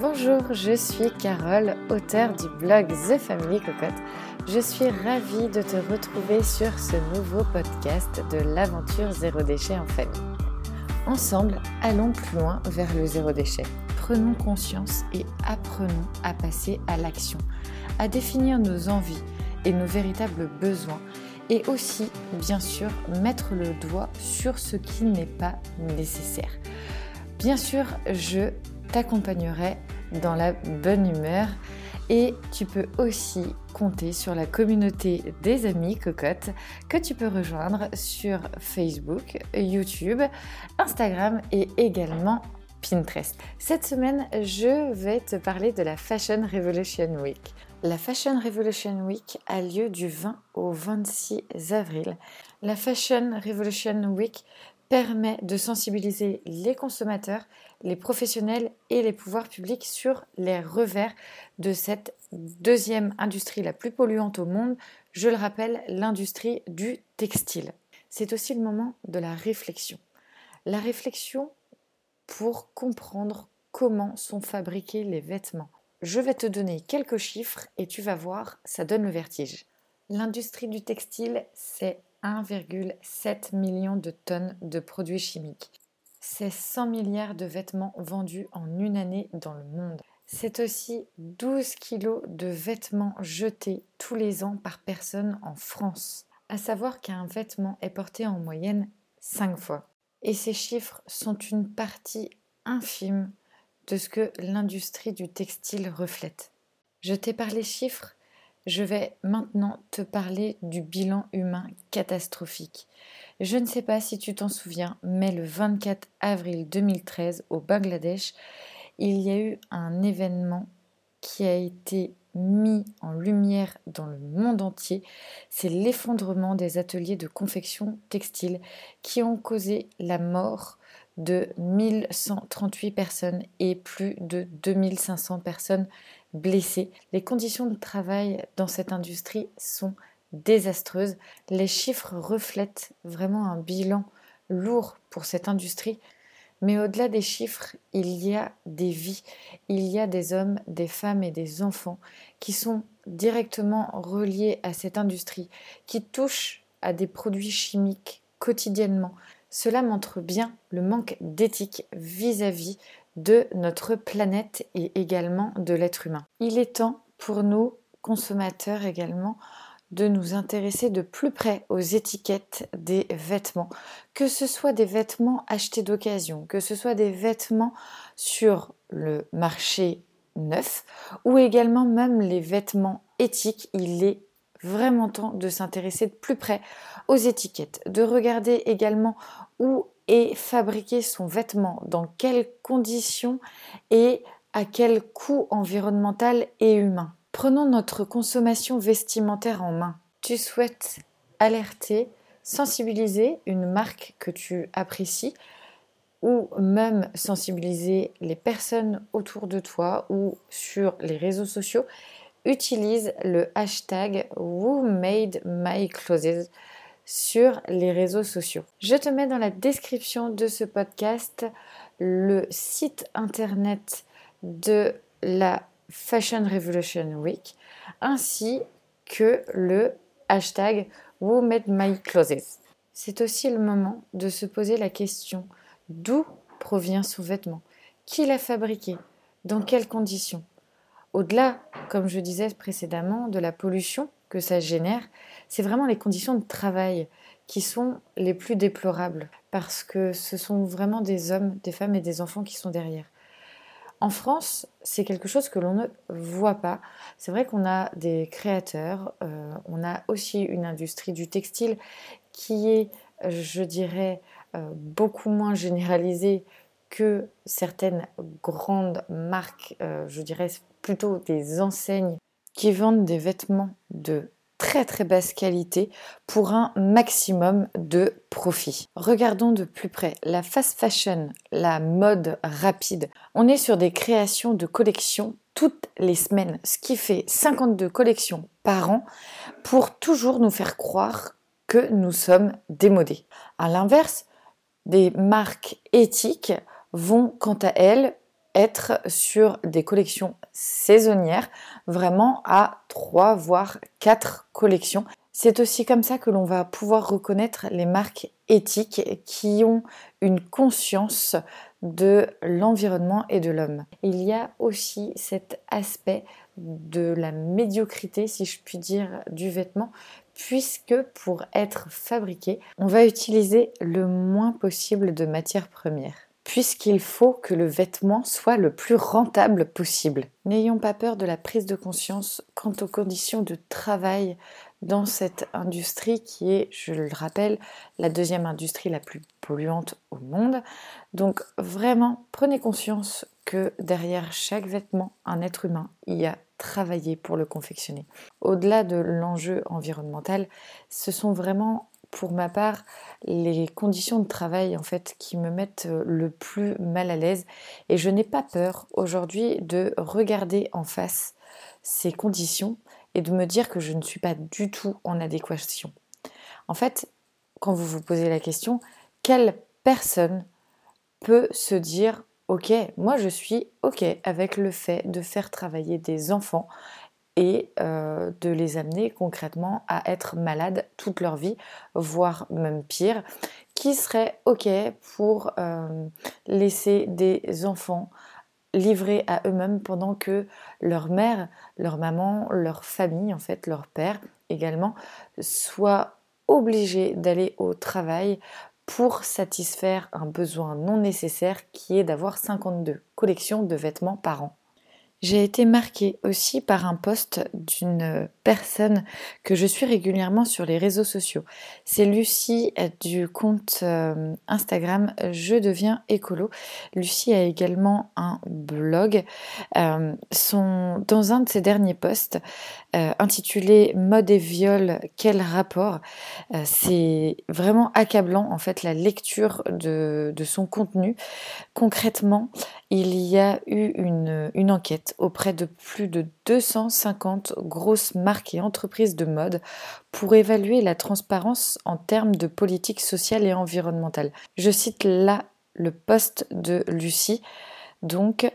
Bonjour, je suis Carole, auteure du blog The Family Cocotte. Je suis ravie de te retrouver sur ce nouveau podcast de l'aventure zéro déchet en famille. Ensemble, allons plus loin vers le zéro déchet. Prenons conscience et apprenons à passer à l'action, à définir nos envies et nos véritables besoins et aussi, bien sûr, mettre le doigt sur ce qui n'est pas nécessaire. Bien sûr, je t'accompagnerai dans la bonne humeur et tu peux aussi compter sur la communauté des amis cocottes que tu peux rejoindre sur Facebook, YouTube, Instagram et également Pinterest. Cette semaine, je vais te parler de la Fashion Revolution Week. La Fashion Revolution Week a lieu du 20 au 26 avril. La Fashion Revolution Week permet de sensibiliser les consommateurs, les professionnels et les pouvoirs publics sur les revers de cette deuxième industrie la plus polluante au monde, je le rappelle, l'industrie du textile. C'est aussi le moment de la réflexion. La réflexion pour comprendre comment sont fabriqués les vêtements. Je vais te donner quelques chiffres et tu vas voir, ça donne le vertige. L'industrie du textile, c'est 1,7 million de tonnes de produits chimiques. C'est 100 milliards de vêtements vendus en une année dans le monde. C'est aussi 12 kilos de vêtements jetés tous les ans par personne en France. À savoir qu'un vêtement est porté en moyenne 5 fois. Et ces chiffres sont une partie infime de ce que l'industrie du textile reflète. Je t'ai parlé chiffres, je vais maintenant te parler du bilan humain catastrophique. Je ne sais pas si tu t'en souviens, mais le 24 avril 2013, au Bangladesh, il y a eu un événement qui a été mis en lumière dans le monde entier, c'est l'effondrement des ateliers de confection textile qui ont causé la mort de 1138 personnes et plus de 2500 personnes blessées. Les conditions de travail dans cette industrie sont désastreuses. Les chiffres reflètent vraiment un bilan lourd pour cette industrie. Mais au-delà des chiffres, il y a des vies, il y a des hommes, des femmes et des enfants qui sont directement reliés à cette industrie, qui touchent à des produits chimiques quotidiennement, cela montre bien le manque d'éthique vis-à-vis de notre planète et également de l'être humain. Il est temps pour nous, consommateurs également, de nous intéresser de plus près aux étiquettes des vêtements, que ce soit des vêtements achetés d'occasion, que ce soit des vêtements sur le marché neuf ou également même les vêtements éthiques, il est vraiment temps de s'intéresser de plus près aux étiquettes, de regarder également où est fabriqué son vêtement, dans quelles conditions et à quel coût environnemental et humain? Prenons notre consommation vestimentaire en main. Tu souhaites alerter, sensibiliser une marque que tu apprécies ou même sensibiliser les personnes autour de toi ou sur les réseaux sociaux, utilise le hashtag WhoMadeMyClothes sur les réseaux sociaux. Je te mets dans la description de ce podcast le site internet de la Fashion Revolution Week ainsi que le hashtag WhoMadeMyClothes. C'est aussi le moment de se poser la question d'où provient son vêtement? Qui l'a fabriqué? Dans quelles conditions? Au-delà, comme je disais précédemment, de la pollution que ça génère, c'est vraiment les conditions de travail qui sont les plus déplorables, parce que ce sont vraiment des hommes, des femmes et des enfants qui sont derrière. En France, c'est quelque chose que l'on ne voit pas. C'est vrai qu'on a des créateurs, euh, on a aussi une industrie du textile qui est, je dirais, euh, beaucoup moins généralisée que certaines grandes marques, euh, je dirais plutôt des enseignes qui vendent des vêtements de très très basse qualité pour un maximum de profit. Regardons de plus près la fast fashion, la mode rapide. On est sur des créations de collections toutes les semaines, ce qui fait 52 collections par an pour toujours nous faire croire que nous sommes démodés. À l'inverse, des marques éthiques vont quant à elles être sur des collections saisonnières, vraiment à 3 voire 4 collections. C'est aussi comme ça que l'on va pouvoir reconnaître les marques éthiques qui ont une conscience de l'environnement et de l'homme. Il y a aussi cet aspect de la médiocrité, si je puis dire, du vêtement, puisque pour être fabriqué, on va utiliser le moins possible de matières premières puisqu'il faut que le vêtement soit le plus rentable possible. N'ayons pas peur de la prise de conscience quant aux conditions de travail dans cette industrie qui est, je le rappelle, la deuxième industrie la plus polluante au monde. Donc vraiment, prenez conscience que derrière chaque vêtement, un être humain y a travaillé pour le confectionner. Au-delà de l'enjeu environnemental, ce sont vraiment pour ma part les conditions de travail en fait qui me mettent le plus mal à l'aise et je n'ai pas peur aujourd'hui de regarder en face ces conditions et de me dire que je ne suis pas du tout en adéquation. En fait, quand vous vous posez la question, quelle personne peut se dire ok, moi je suis ok avec le fait de faire travailler des enfants et euh, de les amener concrètement à être malades toute leur vie, voire même pire, qui serait ok pour euh, laisser des enfants livrés à eux-mêmes pendant que leur mère, leur maman, leur famille, en fait, leur père également, soient obligés d'aller au travail pour satisfaire un besoin non nécessaire qui est d'avoir 52 collections de vêtements par an. J'ai été marquée aussi par un post d'une personne que je suis régulièrement sur les réseaux sociaux. C'est Lucie du compte euh, Instagram Je deviens écolo. Lucie a également un blog. Euh, dans un de ses derniers posts, euh, intitulé Mode et viol, quel rapport? C'est vraiment accablant en fait la lecture de, de son contenu. Concrètement, il y a eu une, une enquête auprès de plus de 250 grosses marques et entreprises de mode pour évaluer la transparence en termes de politique sociale et environnementale. Je cite là le poste de Lucie. Donc,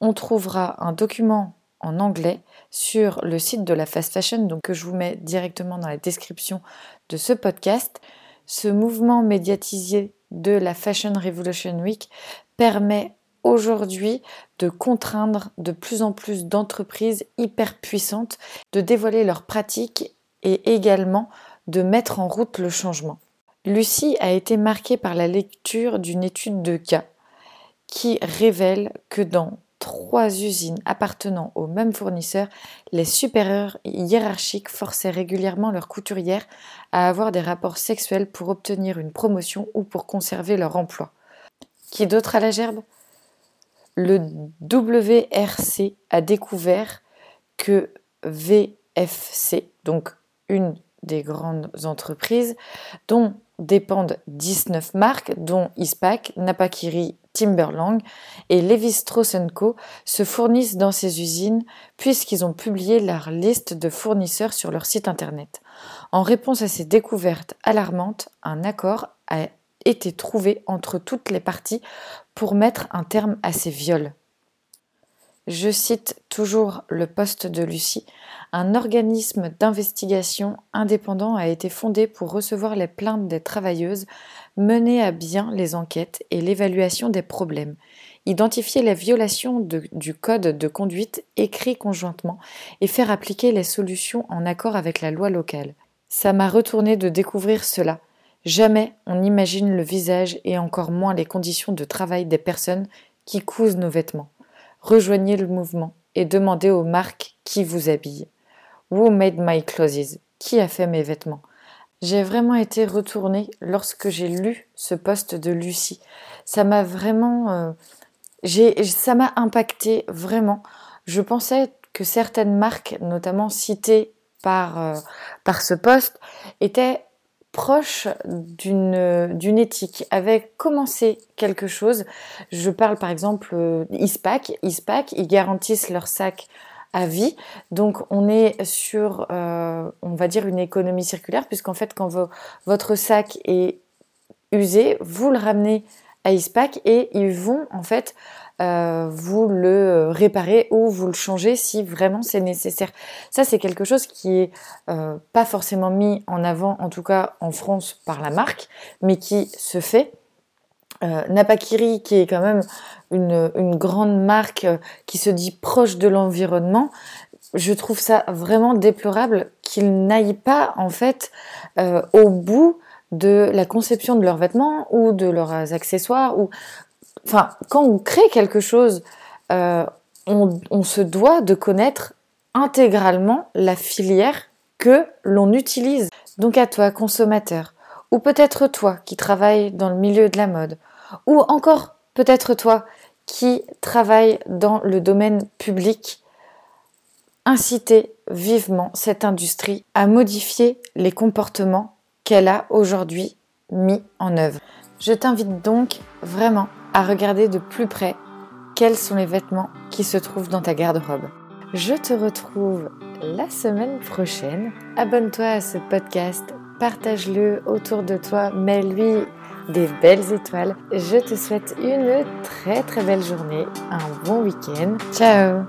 on trouvera un document en anglais sur le site de la fast fashion, donc que je vous mets directement dans la description de ce podcast. Ce mouvement médiatisé de la Fashion Revolution Week permet aujourd'hui de contraindre de plus en plus d'entreprises hyper puissantes de dévoiler leurs pratiques et également de mettre en route le changement. Lucie a été marquée par la lecture d'une étude de cas qui révèle que dans trois usines appartenant au même fournisseur, les supérieurs hiérarchiques forçaient régulièrement leurs couturières à avoir des rapports sexuels pour obtenir une promotion ou pour conserver leur emploi. Qui d'autre à la gerbe? Le WRC a découvert que VFC, donc une des grandes entreprises, dont dépendent 19 marques, dont ISPAC, Napakiri, Timberland et Levi Strauss se fournissent dans ces usines puisqu'ils ont publié leur liste de fournisseurs sur leur site internet. En réponse à ces découvertes alarmantes, un accord a été trouvé entre toutes les parties pour mettre un terme à ces viols. Je cite toujours le poste de Lucie. Un organisme d'investigation indépendant a été fondé pour recevoir les plaintes des travailleuses, mener à bien les enquêtes et l'évaluation des problèmes, identifier les violations du code de conduite écrit conjointement et faire appliquer les solutions en accord avec la loi locale. Ça m'a retourné de découvrir cela. Jamais on n'imagine le visage et encore moins les conditions de travail des personnes qui cousent nos vêtements. Rejoignez le mouvement et demandez aux marques qui vous habillent. Who made my clothes? Qui a fait mes vêtements? J'ai vraiment été retournée lorsque j'ai lu ce poste de Lucie. Ça m'a vraiment. Euh, ça m'a impacté vraiment. Je pensais que certaines marques, notamment citées par, euh, par ce poste, étaient proche d'une éthique, avait commencé quelque chose. Je parle par exemple euh, ISPAC. ISPAC, ils garantissent leur sac à vie. Donc on est sur, euh, on va dire, une économie circulaire, puisqu'en fait quand votre sac est usé, vous le ramenez à ISPAC et ils vont en fait euh, vous le réparez ou vous le changez si vraiment c'est nécessaire. Ça, c'est quelque chose qui est euh, pas forcément mis en avant, en tout cas en France, par la marque, mais qui se fait. Euh, Napakiri, qui est quand même une, une grande marque euh, qui se dit proche de l'environnement, je trouve ça vraiment déplorable qu'ils n'aillent pas en fait au bout de la conception de leurs vêtements ou de leurs accessoires ou quand on crée quelque chose euh, on, on, se doit de connaître intégralement la filière que l'on utilise. Donc à toi consommateur ou peut-être toi qui travaille dans le milieu de la mode ou encore peut-être toi qui travaille dans le domaine public inciter vivement cette industrie à modifier les comportements qu'elle a aujourd'hui mis en œuvre. Je t'invite donc vraiment à regarder de plus près quels sont les vêtements qui se trouvent dans ta garde-robe. Je te retrouve la semaine prochaine. Abonne-toi à ce podcast, partage-le autour de toi, mets-lui des belles étoiles. Je te souhaite une très très belle journée, un bon week-end. Ciao